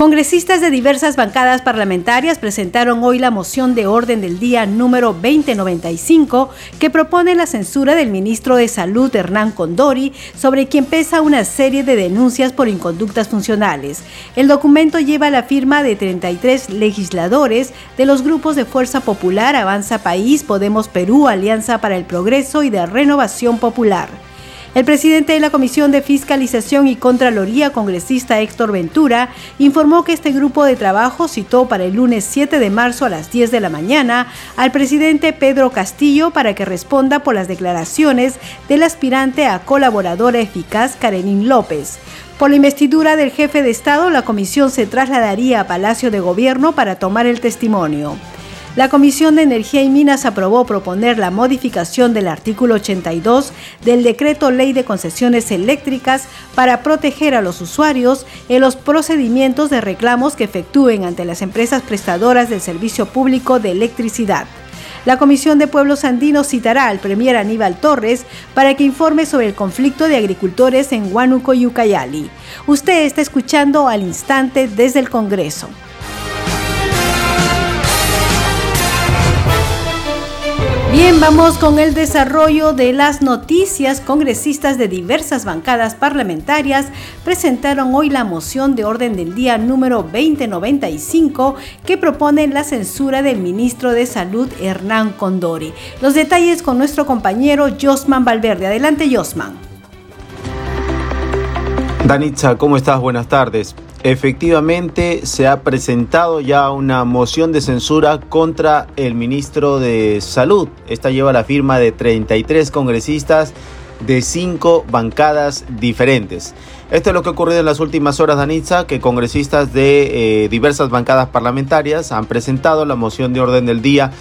Congresistas de diversas bancadas parlamentarias presentaron hoy la moción de orden del día número 2095 que propone la censura del ministro de Salud Hernán Condori, sobre quien pesa una serie de denuncias por inconductas funcionales. El documento lleva la firma de 33 legisladores de los grupos de Fuerza Popular, Avanza País, Podemos Perú, Alianza para el Progreso y de Renovación Popular. El presidente de la Comisión de Fiscalización y Contraloría, congresista Héctor Ventura, informó que este grupo de trabajo citó para el lunes 7 de marzo a las 10 de la mañana al presidente Pedro Castillo para que responda por las declaraciones del aspirante a colaboradora eficaz Karenín López. Por la investidura del jefe de Estado, la comisión se trasladaría a Palacio de Gobierno para tomar el testimonio. La Comisión de Energía y Minas aprobó proponer la modificación del artículo 82 del Decreto Ley de Concesiones Eléctricas para proteger a los usuarios en los procedimientos de reclamos que efectúen ante las empresas prestadoras del servicio público de electricidad. La Comisión de Pueblos Andinos citará al Premier Aníbal Torres para que informe sobre el conflicto de agricultores en Huánuco y Ucayali. Usted está escuchando al instante desde el Congreso. Bien, vamos con el desarrollo de las noticias. Congresistas de diversas bancadas parlamentarias presentaron hoy la moción de orden del día número 2095 que propone la censura del ministro de Salud Hernán Condori. Los detalles con nuestro compañero Josman Valverde. Adelante, Josman. Danitza, ¿cómo estás? Buenas tardes. Efectivamente, se ha presentado ya una moción de censura contra el ministro de Salud. Esta lleva la firma de 33 congresistas de cinco bancadas diferentes. Esto es lo que ha ocurrido en las últimas horas, Danitza, que congresistas de eh, diversas bancadas parlamentarias han presentado la moción de orden del día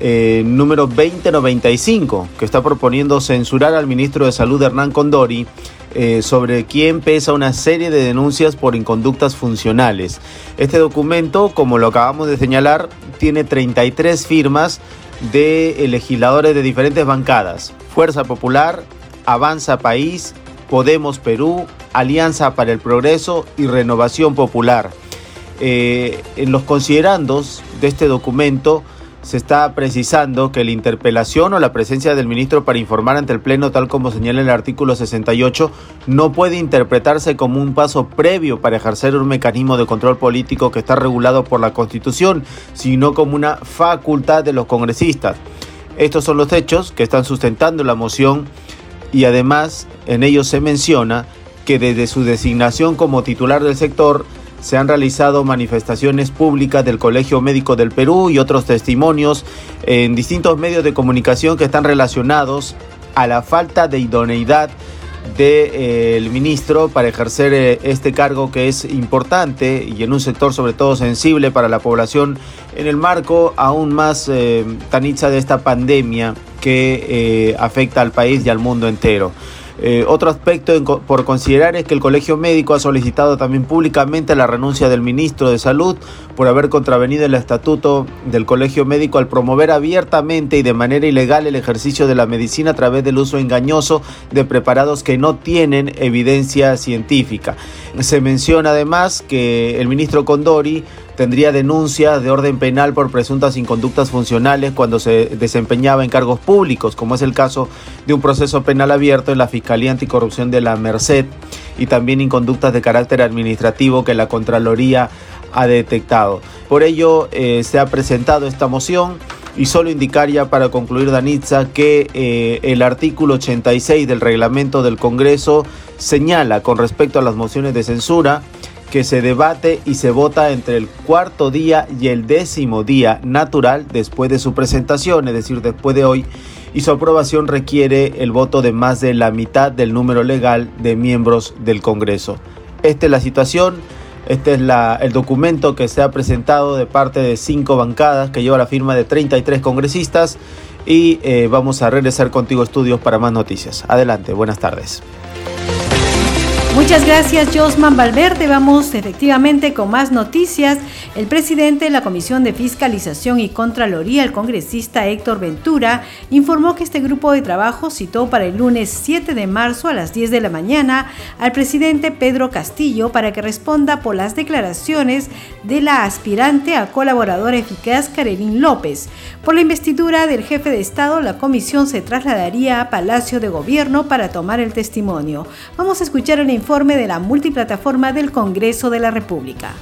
eh, número 2095, que está proponiendo censurar al ministro de Salud Hernán Condori eh, sobre quien pesa una serie de denuncias por inconductas funcionales. Este documento, como lo acabamos de señalar, tiene 33 firmas de legisladores de diferentes bancadas. Fuerza Popular, Avanza País, Podemos Perú, Alianza para el Progreso y Renovación Popular. Eh, en los considerandos de este documento se está precisando que la interpelación o la presencia del ministro para informar ante el Pleno, tal como señala el artículo 68, no puede interpretarse como un paso previo para ejercer un mecanismo de control político que está regulado por la Constitución, sino como una facultad de los congresistas. Estos son los hechos que están sustentando la moción y además en ellos se menciona que desde su designación como titular del sector, se han realizado manifestaciones públicas del Colegio Médico del Perú y otros testimonios en distintos medios de comunicación que están relacionados a la falta de idoneidad del ministro para ejercer eh, este cargo que es importante y en un sector sobre todo sensible para la población en el marco aún más eh, de esta pandemia que eh, afecta al país y al mundo entero. Eh, otro aspecto por considerar es que el Colegio Médico ha solicitado también públicamente la renuncia del ministro de Salud por haber contravenido el estatuto del Colegio Médico al promover abiertamente y de manera ilegal el ejercicio de la medicina a través del uso engañoso de preparados que no tienen evidencia científica. Se menciona además que el ministro Condori tendría denuncias de orden penal por presuntas inconductas funcionales cuando se desempeñaba en cargos públicos, como es el caso de un proceso penal abierto en la Fiscalía Anticorrupción de la Merced y también inconductas de carácter administrativo que la Contraloría ha detectado. Por ello eh, se ha presentado esta moción y solo indicar ya para concluir Danitza que eh, el artículo 86 del reglamento del Congreso señala con respecto a las mociones de censura que se debate y se vota entre el cuarto día y el décimo día natural después de su presentación, es decir, después de hoy, y su aprobación requiere el voto de más de la mitad del número legal de miembros del Congreso. Esta es la situación, este es el documento que se ha presentado de parte de cinco bancadas que lleva la firma de 33 congresistas y eh, vamos a regresar contigo estudios para más noticias. Adelante, buenas tardes. Muchas gracias, Josman Valverde. Vamos efectivamente con más noticias. El presidente de la Comisión de Fiscalización y Contraloría, el congresista Héctor Ventura, informó que este grupo de trabajo citó para el lunes 7 de marzo a las 10 de la mañana al presidente Pedro Castillo para que responda por las declaraciones de la aspirante a colaboradora eficaz Karelín López. Por la investidura del jefe de Estado, la comisión se trasladaría a Palacio de Gobierno para tomar el testimonio. Vamos a escuchar el informe de la multiplataforma del Congreso de la República.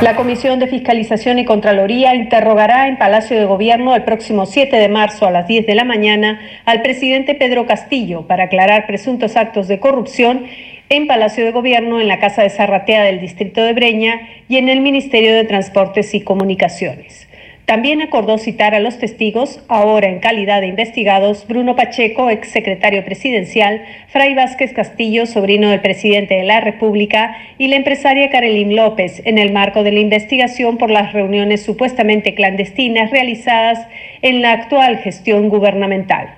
La Comisión de Fiscalización y Contraloría interrogará en Palacio de Gobierno el próximo 7 de marzo a las 10 de la mañana al presidente Pedro Castillo para aclarar presuntos actos de corrupción en Palacio de Gobierno, en la Casa de Zarratea del Distrito de Breña y en el Ministerio de Transportes y Comunicaciones. También acordó citar a los testigos, ahora en calidad de investigados, Bruno Pacheco, exsecretario presidencial, Fray Vázquez Castillo, sobrino del presidente de la República, y la empresaria Carolín López, en el marco de la investigación por las reuniones supuestamente clandestinas realizadas en la actual gestión gubernamental.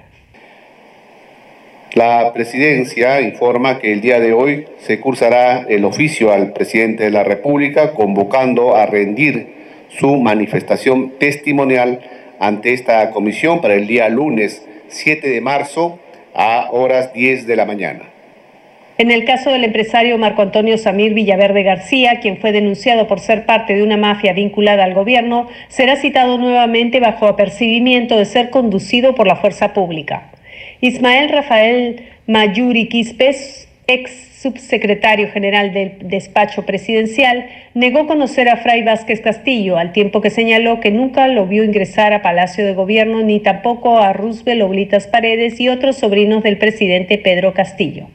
La presidencia informa que el día de hoy se cursará el oficio al presidente de la República convocando a rendir su manifestación testimonial ante esta comisión para el día lunes 7 de marzo a horas 10 de la mañana. En el caso del empresario Marco Antonio Samir Villaverde García, quien fue denunciado por ser parte de una mafia vinculada al gobierno, será citado nuevamente bajo apercibimiento de ser conducido por la fuerza pública. Ismael Rafael Mayuri Quispes, ex subsecretario general del despacho presidencial, negó conocer a Fray Vázquez Castillo, al tiempo que señaló que nunca lo vio ingresar a Palacio de Gobierno ni tampoco a Roosevelt Oblitas Paredes y otros sobrinos del presidente Pedro Castillo.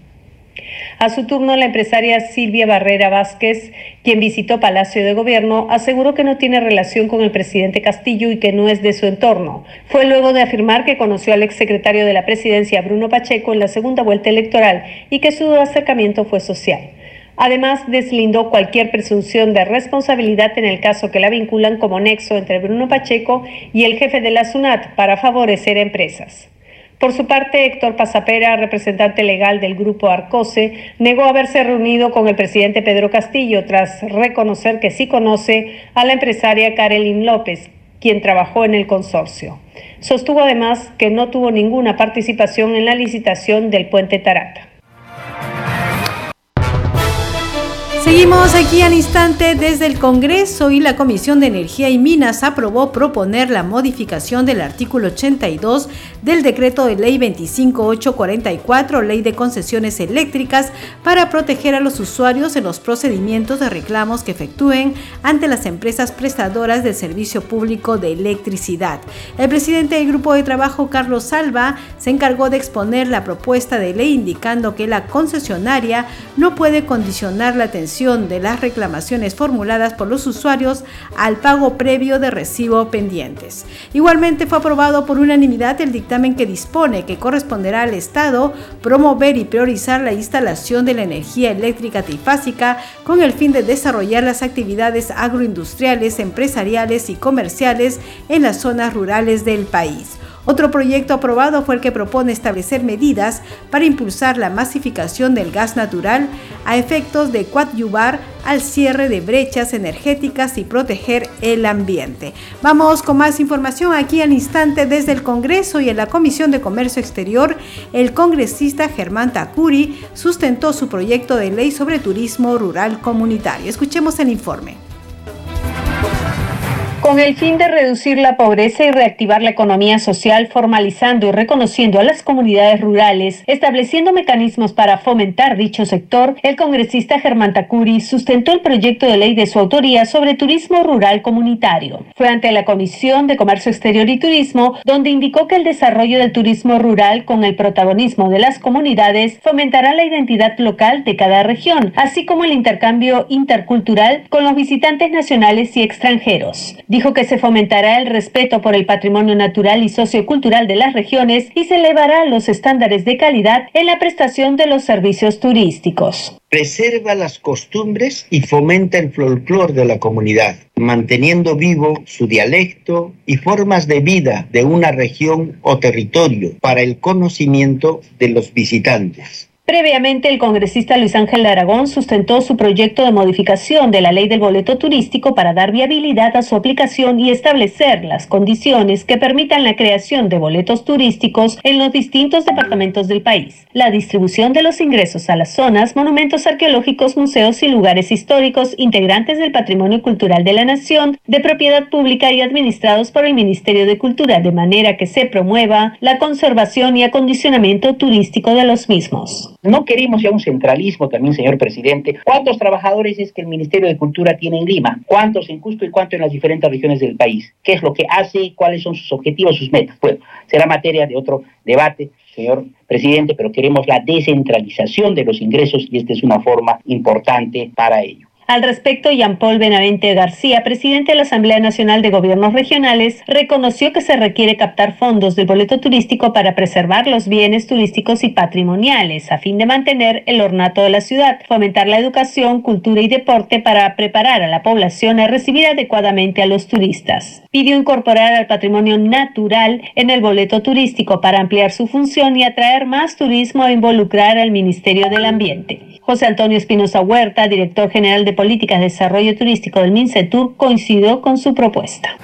A su turno, la empresaria Silvia Barrera Vázquez, quien visitó Palacio de Gobierno, aseguró que no tiene relación con el presidente Castillo y que no es de su entorno. Fue luego de afirmar que conoció al exsecretario de la presidencia, Bruno Pacheco, en la segunda vuelta electoral y que su acercamiento fue social. Además, deslindó cualquier presunción de responsabilidad en el caso que la vinculan como nexo entre Bruno Pacheco y el jefe de la SUNAT para favorecer empresas. Por su parte, Héctor Pasapera, representante legal del grupo Arcose, negó haberse reunido con el presidente Pedro Castillo tras reconocer que sí conoce a la empresaria Karelin López, quien trabajó en el consorcio. Sostuvo además que no tuvo ninguna participación en la licitación del puente Tarata. Seguimos aquí al instante desde el Congreso y la Comisión de Energía y Minas aprobó proponer la modificación del artículo 82 del decreto de ley 25844, ley de concesiones eléctricas, para proteger a los usuarios en los procedimientos de reclamos que efectúen ante las empresas prestadoras del servicio público de electricidad. El presidente del grupo de trabajo, Carlos Salva, se encargó de exponer la propuesta de ley indicando que la concesionaria no puede condicionar la atención de las reclamaciones formuladas por los usuarios al pago previo de recibo pendientes. Igualmente fue aprobado por unanimidad el dictamen que dispone que corresponderá al Estado promover y priorizar la instalación de la energía eléctrica trifásica con el fin de desarrollar las actividades agroindustriales, empresariales y comerciales en las zonas rurales del país. Otro proyecto aprobado fue el que propone establecer medidas para impulsar la masificación del gas natural a efectos de coadyuvar al cierre de brechas energéticas y proteger el ambiente. Vamos con más información aquí al instante desde el Congreso y en la Comisión de Comercio Exterior. El congresista Germán Takuri sustentó su proyecto de ley sobre turismo rural comunitario. Escuchemos el informe. Con el fin de reducir la pobreza y reactivar la economía social, formalizando y reconociendo a las comunidades rurales, estableciendo mecanismos para fomentar dicho sector, el congresista Germán Tacuri sustentó el proyecto de ley de su autoría sobre turismo rural comunitario. Fue ante la Comisión de Comercio Exterior y Turismo, donde indicó que el desarrollo del turismo rural con el protagonismo de las comunidades fomentará la identidad local de cada región, así como el intercambio intercultural con los visitantes nacionales y extranjeros que se fomentará el respeto por el patrimonio natural y sociocultural de las regiones y se elevará los estándares de calidad en la prestación de los servicios turísticos. Preserva las costumbres y fomenta el folclor de la comunidad, manteniendo vivo su dialecto y formas de vida de una región o territorio para el conocimiento de los visitantes. Previamente, el congresista Luis Ángel de Aragón sustentó su proyecto de modificación de la ley del boleto turístico para dar viabilidad a su aplicación y establecer las condiciones que permitan la creación de boletos turísticos en los distintos departamentos del país, la distribución de los ingresos a las zonas, monumentos arqueológicos, museos y lugares históricos integrantes del patrimonio cultural de la nación, de propiedad pública y administrados por el Ministerio de Cultura, de manera que se promueva la conservación y acondicionamiento turístico de los mismos. No queremos ya un centralismo también, señor presidente. ¿Cuántos trabajadores es que el Ministerio de Cultura tiene en Lima? ¿Cuántos en Cusco y cuántos en las diferentes regiones del país? ¿Qué es lo que hace y cuáles son sus objetivos, sus metas? Bueno, será materia de otro debate, señor presidente, pero queremos la descentralización de los ingresos y esta es una forma importante para ello. Al respecto, Jean-Paul Benavente García, presidente de la Asamblea Nacional de Gobiernos Regionales, reconoció que se requiere captar fondos del boleto turístico para preservar los bienes turísticos y patrimoniales, a fin de mantener el ornato de la ciudad, fomentar la educación, cultura y deporte para preparar a la población a recibir adecuadamente a los turistas. Pidió incorporar al patrimonio natural en el boleto turístico para ampliar su función y atraer más turismo e involucrar al Ministerio del Ambiente. José Antonio Espinosa Huerta, director general de Políticas de Desarrollo Turístico del MINCETUR, coincidió con su propuesta.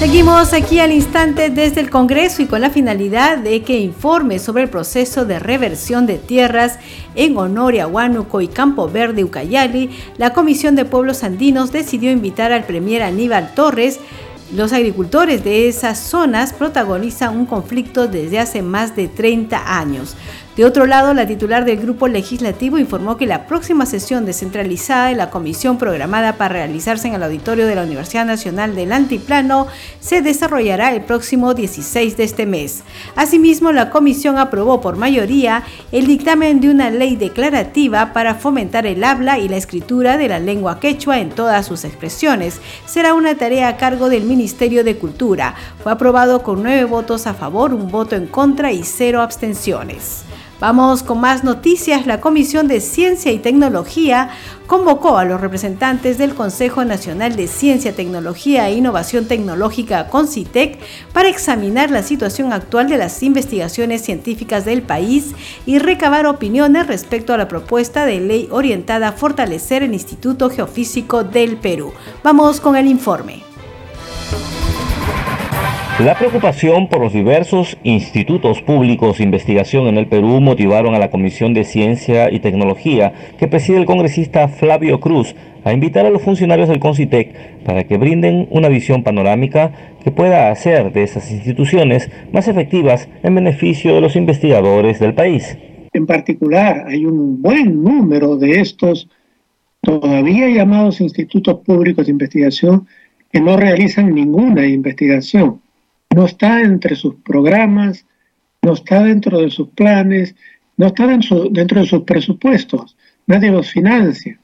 Seguimos aquí al instante desde el Congreso y con la finalidad de que informe sobre el proceso de reversión de tierras en Honoria, Huánuco y Campo Verde, Ucayali, la Comisión de Pueblos Andinos decidió invitar al Premier Aníbal Torres los agricultores de esas zonas protagonizan un conflicto desde hace más de 30 años. De otro lado, la titular del grupo legislativo informó que la próxima sesión descentralizada de la comisión programada para realizarse en el auditorio de la Universidad Nacional del Antiplano se desarrollará el próximo 16 de este mes. Asimismo, la comisión aprobó por mayoría el dictamen de una ley declarativa para fomentar el habla y la escritura de la lengua quechua en todas sus expresiones. Será una tarea a cargo del Ministerio de Cultura. Fue aprobado con nueve votos a favor, un voto en contra y cero abstenciones. Vamos con más noticias. La Comisión de Ciencia y Tecnología convocó a los representantes del Consejo Nacional de Ciencia, Tecnología e Innovación Tecnológica, CONCITEC, para examinar la situación actual de las investigaciones científicas del país y recabar opiniones respecto a la propuesta de ley orientada a fortalecer el Instituto Geofísico del Perú. Vamos con el informe. La preocupación por los diversos institutos públicos de investigación en el Perú motivaron a la Comisión de Ciencia y Tecnología que preside el congresista Flavio Cruz a invitar a los funcionarios del CONCITEC para que brinden una visión panorámica que pueda hacer de esas instituciones más efectivas en beneficio de los investigadores del país. En particular, hay un buen número de estos todavía llamados institutos públicos de investigación que no realizan ninguna investigación no está entre sus programas, no está dentro de sus planes, no está dentro, de sus presupuestos, nadie los financia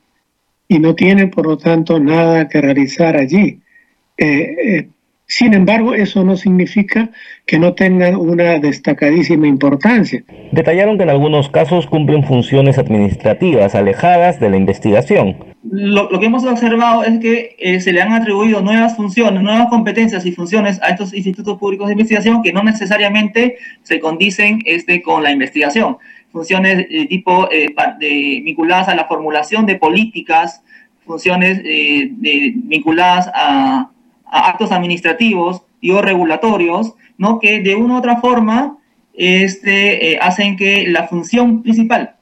y no tiene por lo tanto nada que realizar allí. Eh, eh, sin embargo, eso no significa que no tengan una destacadísima importancia. Detallaron que en algunos casos cumplen funciones administrativas alejadas de la investigación. Lo, que hemos observado es que eh, se le han atribuido nuevas funciones, nuevas competencias y funciones a estos institutos públicos de investigación que no necesariamente se condicen este, con la investigación. Funciones de tipo eh, vinculadas a la formulación de políticas, funciones eh, vinculadas a actos administrativos y o regulatorios, ¿no? que de una u otra forma este, eh, hacen que la función principal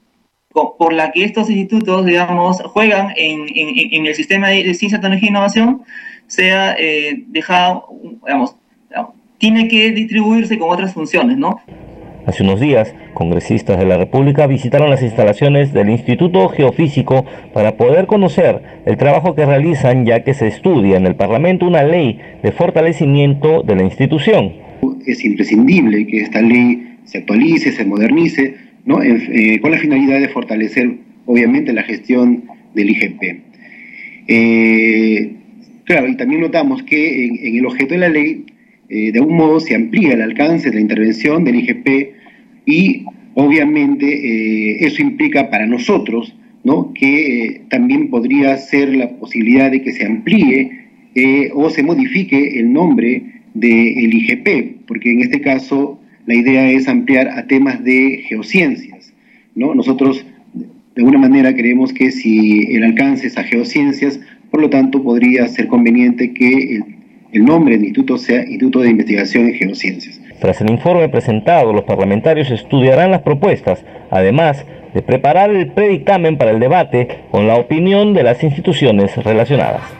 por la que estos institutos, digamos, juegan en, en, el sistema de, ciencia, tecnología e innovación sea eh, dejado, digamos, tiene que distribuirse con otras funciones, ¿no? Hace unos días, congresistas de la República visitaron las instalaciones del Instituto Geofísico para poder conocer el trabajo que realizan ya que se estudia en el Parlamento una ley de fortalecimiento de la institución. Es imprescindible que esta ley se actualice, se modernice, ¿no? Eh, con la finalidad de fortalecer obviamente la gestión del IGP. Eh, claro, y también notamos que en, el objeto de la ley, eh, de algún modo se amplía el alcance de la intervención del IGP y obviamente eh, eso implica para nosotros ¿no? que también podría ser la posibilidad de que se amplíe o se modifique el nombre del IGP, porque en este caso la idea es ampliar a temas de geociencias. ¿no? Nosotros de alguna manera creemos que si el alcance es a geociencias, por lo tanto podría ser conveniente que el, nombre del instituto sea Instituto de Investigación en Geociencias. Tras el informe presentado, los parlamentarios estudiarán las propuestas, además de preparar el predictamen para el debate con la opinión de las instituciones relacionadas.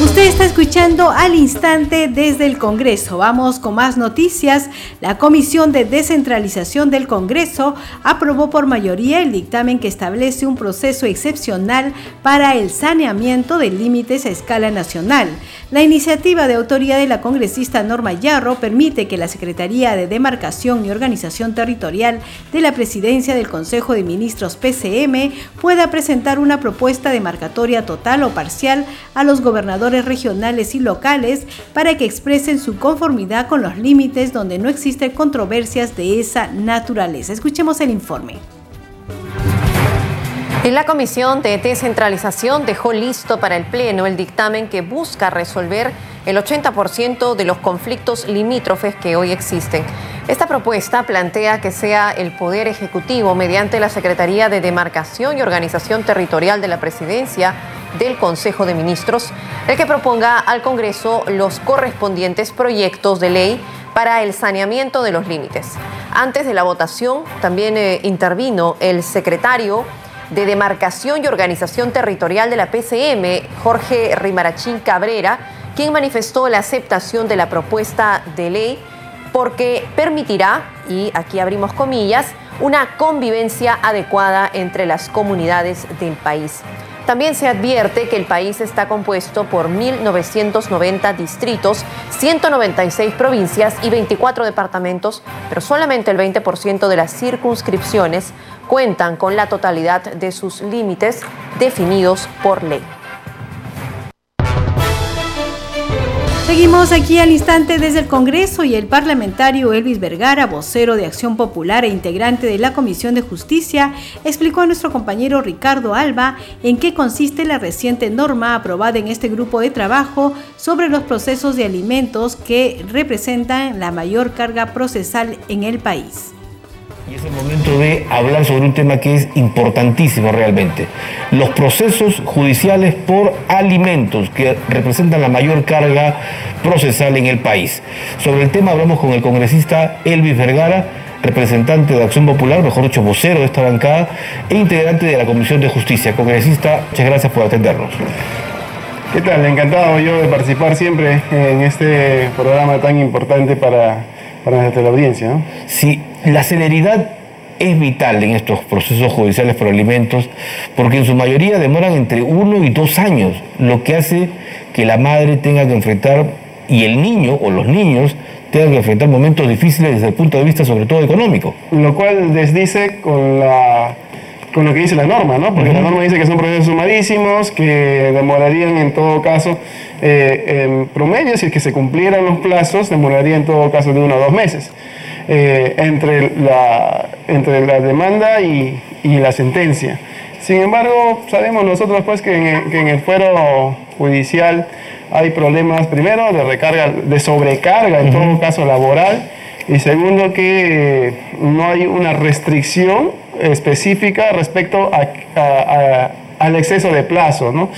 Usted está escuchando al instante desde el Congreso. Vamos con más noticias. La Comisión de Descentralización del Congreso aprobó por mayoría el dictamen que establece un proceso excepcional para el saneamiento de límites a escala nacional. La iniciativa de autoría de la congresista Norma Yarro permite que la Secretaría de Demarcación y Organización Territorial de la Presidencia del Consejo de Ministros PCM pueda presentar una propuesta de marcatoria total o parcial a los gobernadores regionales y locales para que expresen su conformidad con los límites donde no existen controversias de esa naturaleza. Escuchemos el informe. la Comisión de Descentralización dejó listo para el Pleno el dictamen que busca resolver el 80% de los conflictos limítrofes que hoy existen. Esta propuesta plantea que sea el Poder Ejecutivo, mediante la Secretaría de Demarcación y Organización Territorial de la Presidencia, del Consejo de Ministros, el que proponga al Congreso los correspondientes proyectos de ley para el saneamiento de los límites. Antes de la votación también eh, intervino el secretario de Demarcación y Organización Territorial de la PCM, Jorge Rimarachín Cabrera, quien manifestó la aceptación de la propuesta de ley porque permitirá, y aquí abrimos comillas, una convivencia adecuada entre las comunidades del país. También se advierte que el país está compuesto por 1.990 distritos, 196 provincias y 24 departamentos, pero solamente el 20% de las circunscripciones cuentan con la totalidad de sus límites definidos por ley. Seguimos aquí al instante desde el Congreso y el parlamentario Elvis Vergara, vocero de Acción Popular e integrante de la Comisión de Justicia, explicó a nuestro compañero Ricardo Alba en qué consiste la reciente norma aprobada en este grupo de trabajo sobre los procesos de alimentos que representan la mayor carga procesal en el país. Y es el momento de hablar sobre un tema que es importantísimo realmente. Los procesos judiciales por alimentos que representan la mayor carga procesal en el país. Sobre el tema hablamos con el congresista Elvis Vergara, representante de Acción Popular, mejor dicho, vocero de esta bancada e integrante de la Comisión de Justicia. Congresista, muchas gracias por atendernos. ¿Qué tal? Encantado yo de participar siempre en este programa tan importante para, para nuestra audiencia. ¿no? Sí, la celeridad es vital en estos procesos judiciales por alimentos porque en su mayoría demoran entre uno y dos años, lo que hace que la madre tenga que enfrentar y el niño o los niños tengan que enfrentar momentos difíciles desde el punto de vista sobre todo económico. Lo cual desdice con la con lo que dice la norma, ¿no? Porque la norma dice que son procesos sumadísimos, que demorarían en todo caso, eh, en promedio, si es que se cumplieran los plazos, demoraría en todo caso de uno o dos meses. Eh, entre, la, entre la demanda y, y, la sentencia. Sin embargo, sabemos nosotros pues que en, el fuero judicial hay problemas, primero, de recarga, de sobrecarga, en todo caso laboral, y segundo, que no hay una restricción específica respecto a, al exceso de plazo. ¿no?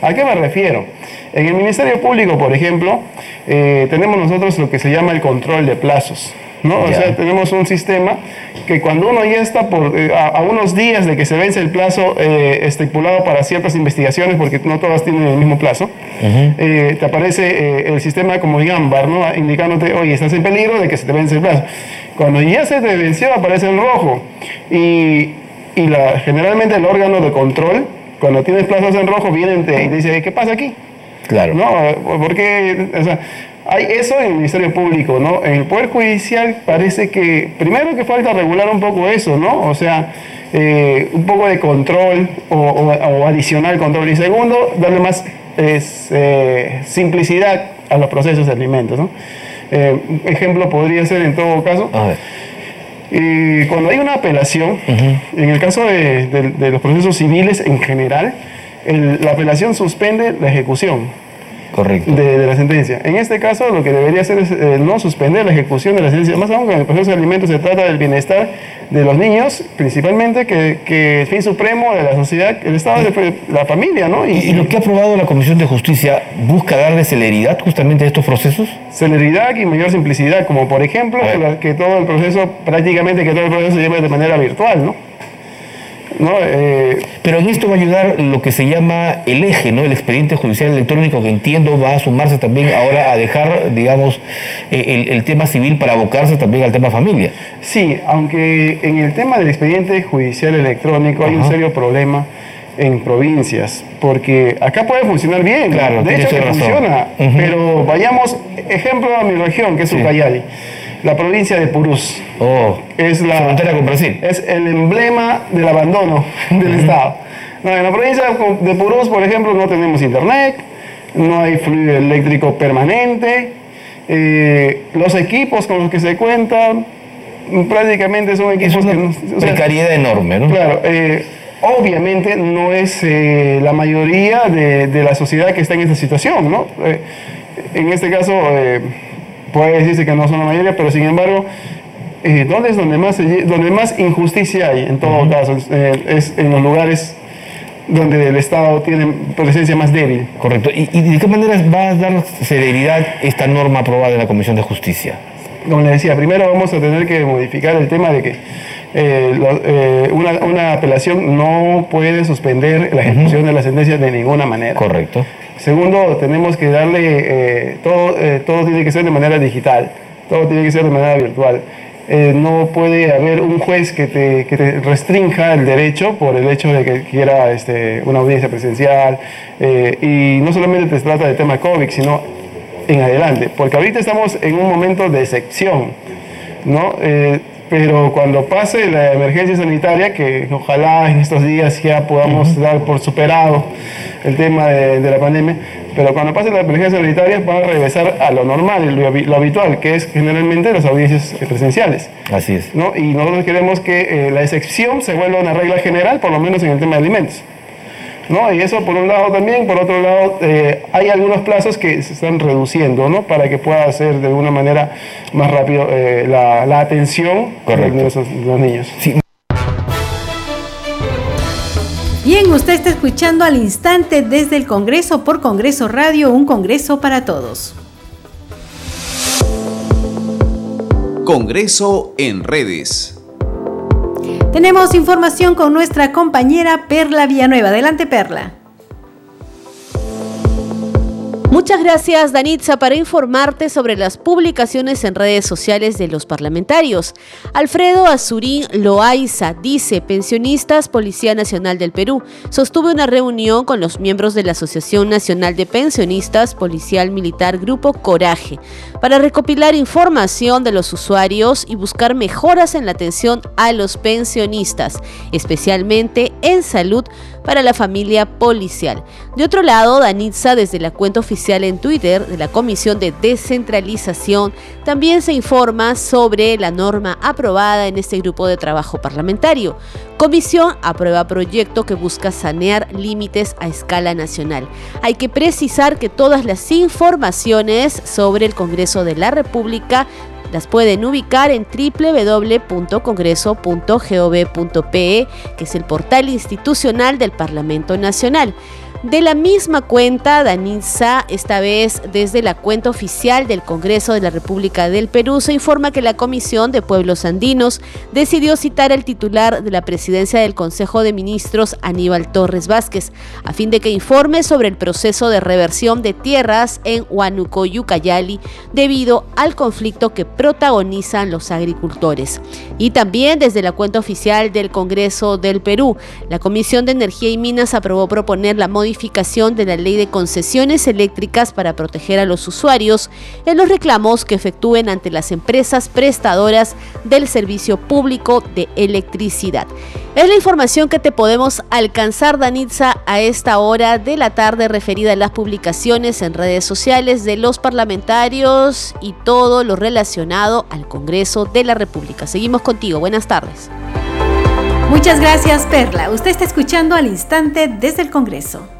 ¿A qué me refiero? En el Ministerio Público, por ejemplo, eh, tenemos nosotros lo que se llama el control de plazos. ¿No? O sea, tenemos un sistema que cuando uno ya está por, eh, a, unos días de que se vence el plazo eh, estipulado para ciertas investigaciones, porque no todas tienen el mismo plazo, eh, te aparece el sistema como en ámbar, ¿no? indicándote, oye, estás en peligro de que se te vence el plazo. Cuando ya se te venció, aparece en rojo. Y, y la, generalmente el órgano de control, cuando tienes plazos en rojo, viene y te dice, ¿qué pasa aquí? Claro. ¿No? Porque, o sea, hay eso en el Ministerio Público, ¿no? En el Poder Judicial parece que, primero que falta regular un poco eso, ¿no? O sea, eh, un poco de control o, adicional control. Y segundo, darle más eh, simplicidad a los procesos de alimentos, ¿no? Eh, ejemplo podría ser en todo caso. Y cuando hay una apelación, en el caso de, los procesos civiles en general, la apelación suspende la ejecución. Correcto. De, la sentencia. En este caso, lo que debería hacer es eh, no suspender la ejecución de la sentencia. Más aún, en el proceso de alimentos se trata del bienestar de los niños, principalmente, que, que el fin supremo de la sociedad, el Estado de la familia, ¿no? Y, lo que ha aprobado la Comisión de Justicia busca darle celeridad justamente a estos procesos? Celeridad y mayor simplicidad, como por ejemplo, que, que todo el proceso, prácticamente que todo el proceso se lleve de manera virtual, ¿no? ¿No? Eh, pero en esto va a ayudar lo que se llama el eje, ¿no? El expediente judicial electrónico que entiendo va a sumarse también ahora a dejar, digamos, eh, el, tema civil para abocarse también al tema familia. Sí, aunque en el tema del expediente judicial electrónico hay un serio problema en provincias, porque acá puede funcionar bien, claro, de hecho que funciona, pero vayamos, ejemplo a mi región, que es Ucayali la provincia de Purús. Oh, es la frontera con Brasil. Es el emblema del abandono del Estado. en la provincia de Purús, por ejemplo, no tenemos internet, no hay fluido eléctrico permanente, eh, los equipos con los que se cuentan prácticamente son equipos es una precariedad enorme, ¿no? Claro. Eh, obviamente no es eh, la mayoría de, de, la sociedad que está en esta situación, ¿no? en este caso puede decirse que no son la mayoría, pero sin embargo, eh, ¿dónde es donde más, donde más injusticia hay? En todo caso, eh, es en los lugares donde el Estado tiene presencia más débil. Correcto. ¿Y, de qué manera va a dar celeridad esta norma aprobada en la Comisión de Justicia? Como le decía, primero vamos a tener que modificar el tema de que eh, una, una, apelación no puede suspender la ejecución de la sentencia de ninguna manera. Correcto. Segundo, tenemos que darle, eh, todo, eh, todo tiene que ser de manera digital, todo tiene que ser de manera virtual. Eh, no puede haber un juez que te, que te, restrinja el derecho por el hecho de que quiera este, una audiencia presencial. y no solamente se trata del tema COVID, sino en adelante, porque ahorita estamos en un momento de excepción, ¿no? Pero cuando pase la emergencia sanitaria, que ojalá en estos días ya podamos dar por superado el tema de, la pandemia, pero cuando pase la emergencia sanitaria van a regresar a lo normal, lo, habitual, que es generalmente las audiencias presenciales. Así es. ¿no? Y nosotros queremos que eh, la excepción se vuelva una regla general, por lo menos en el tema de alimentos. ¿No? Y eso por un lado también, por otro lado, eh, hay algunos plazos que se están reduciendo, ¿no? Para que pueda ser de alguna manera más rápido eh, la, atención de esos, los niños. Bien, usted está escuchando al instante desde el Congreso por Congreso Radio, un Congreso para todos. Congreso en redes. Tenemos información con nuestra compañera Perla Villanueva. Adelante, Perla. Muchas gracias, Danitza, para informarte sobre las publicaciones en redes sociales de los parlamentarios. Alfredo Azurín Loaiza dice, pensionistas Policía Nacional del Perú, sostuve una reunión con los miembros de la Asociación Nacional de Pensionistas Policial Militar Grupo Coraje para recopilar información de los usuarios y buscar mejoras en la atención a los pensionistas, especialmente en salud para la familia policial. De otro lado, Danitza, desde la cuenta oficial en Twitter de la Comisión de Descentralización, también se informa sobre la norma aprobada en este grupo de trabajo parlamentario. Comisión aprueba proyecto que busca sanear límites a escala nacional. Hay que precisar que todas las informaciones sobre el Congreso de la República las pueden ubicar en www.congreso.gov.pe, que es el portal institucional del Parlamento Nacional. De la misma cuenta, Danisa, esta vez desde la cuenta oficial del Congreso de la República del Perú, se informa que la Comisión de Pueblos Andinos decidió citar al titular de la presidencia del Consejo de Ministros, Aníbal Torres Vázquez, a fin de que informe sobre el proceso de reversión de tierras en Huánuco, Yucayali, debido al conflicto que protagonizan los agricultores. Y también desde la cuenta oficial del Congreso del Perú, la Comisión de Energía y Minas aprobó proponer la modificación modificación de la ley de concesiones eléctricas para proteger a los usuarios en los reclamos que efectúen ante las empresas prestadoras del servicio público de electricidad. Es la información que te podemos alcanzar, Danitza, a esta hora de la tarde referida a las publicaciones en redes sociales de los parlamentarios y todo lo relacionado al Congreso de la República. Seguimos contigo. Buenas tardes. Muchas gracias, Perla. Usted está escuchando al instante desde el Congreso.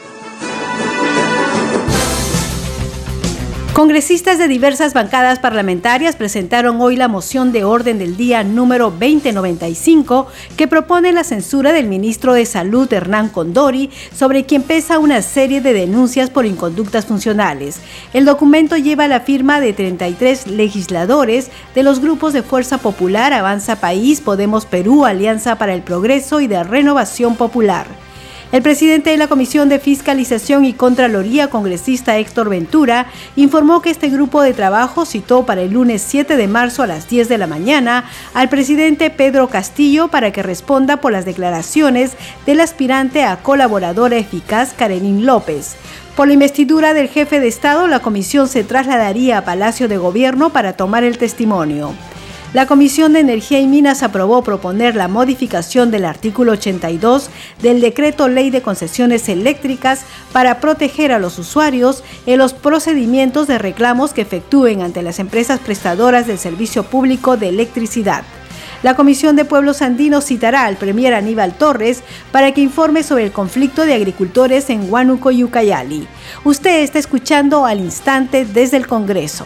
Congresistas de diversas bancadas parlamentarias presentaron hoy la moción de orden del día número 2095 que propone la censura del ministro de Salud Hernán Condori sobre quien pesa una serie de denuncias por inconductas funcionales. El documento lleva la firma de 33 legisladores de los grupos de Fuerza Popular, Avanza País, Podemos Perú, Alianza para el Progreso y de Renovación Popular. El presidente de la Comisión de Fiscalización y Contraloría, congresista Héctor Ventura, informó que este grupo de trabajo citó para el lunes 7 de marzo a las 10 de la mañana al presidente Pedro Castillo para que responda por las declaraciones del aspirante a colaboradora eficaz Karenín López. Por la investidura del jefe de Estado, la comisión se trasladaría a Palacio de Gobierno para tomar el testimonio. La Comisión de Energía y Minas aprobó proponer la modificación del artículo 82 del Decreto Ley de Concesiones Eléctricas para proteger a los usuarios en los procedimientos de reclamos que efectúen ante las empresas prestadoras del servicio público de electricidad. La Comisión de Pueblos Andinos citará al Premier Aníbal Torres para que informe sobre el conflicto de agricultores en Huánuco y Ucayali. Usted está escuchando al instante desde el Congreso.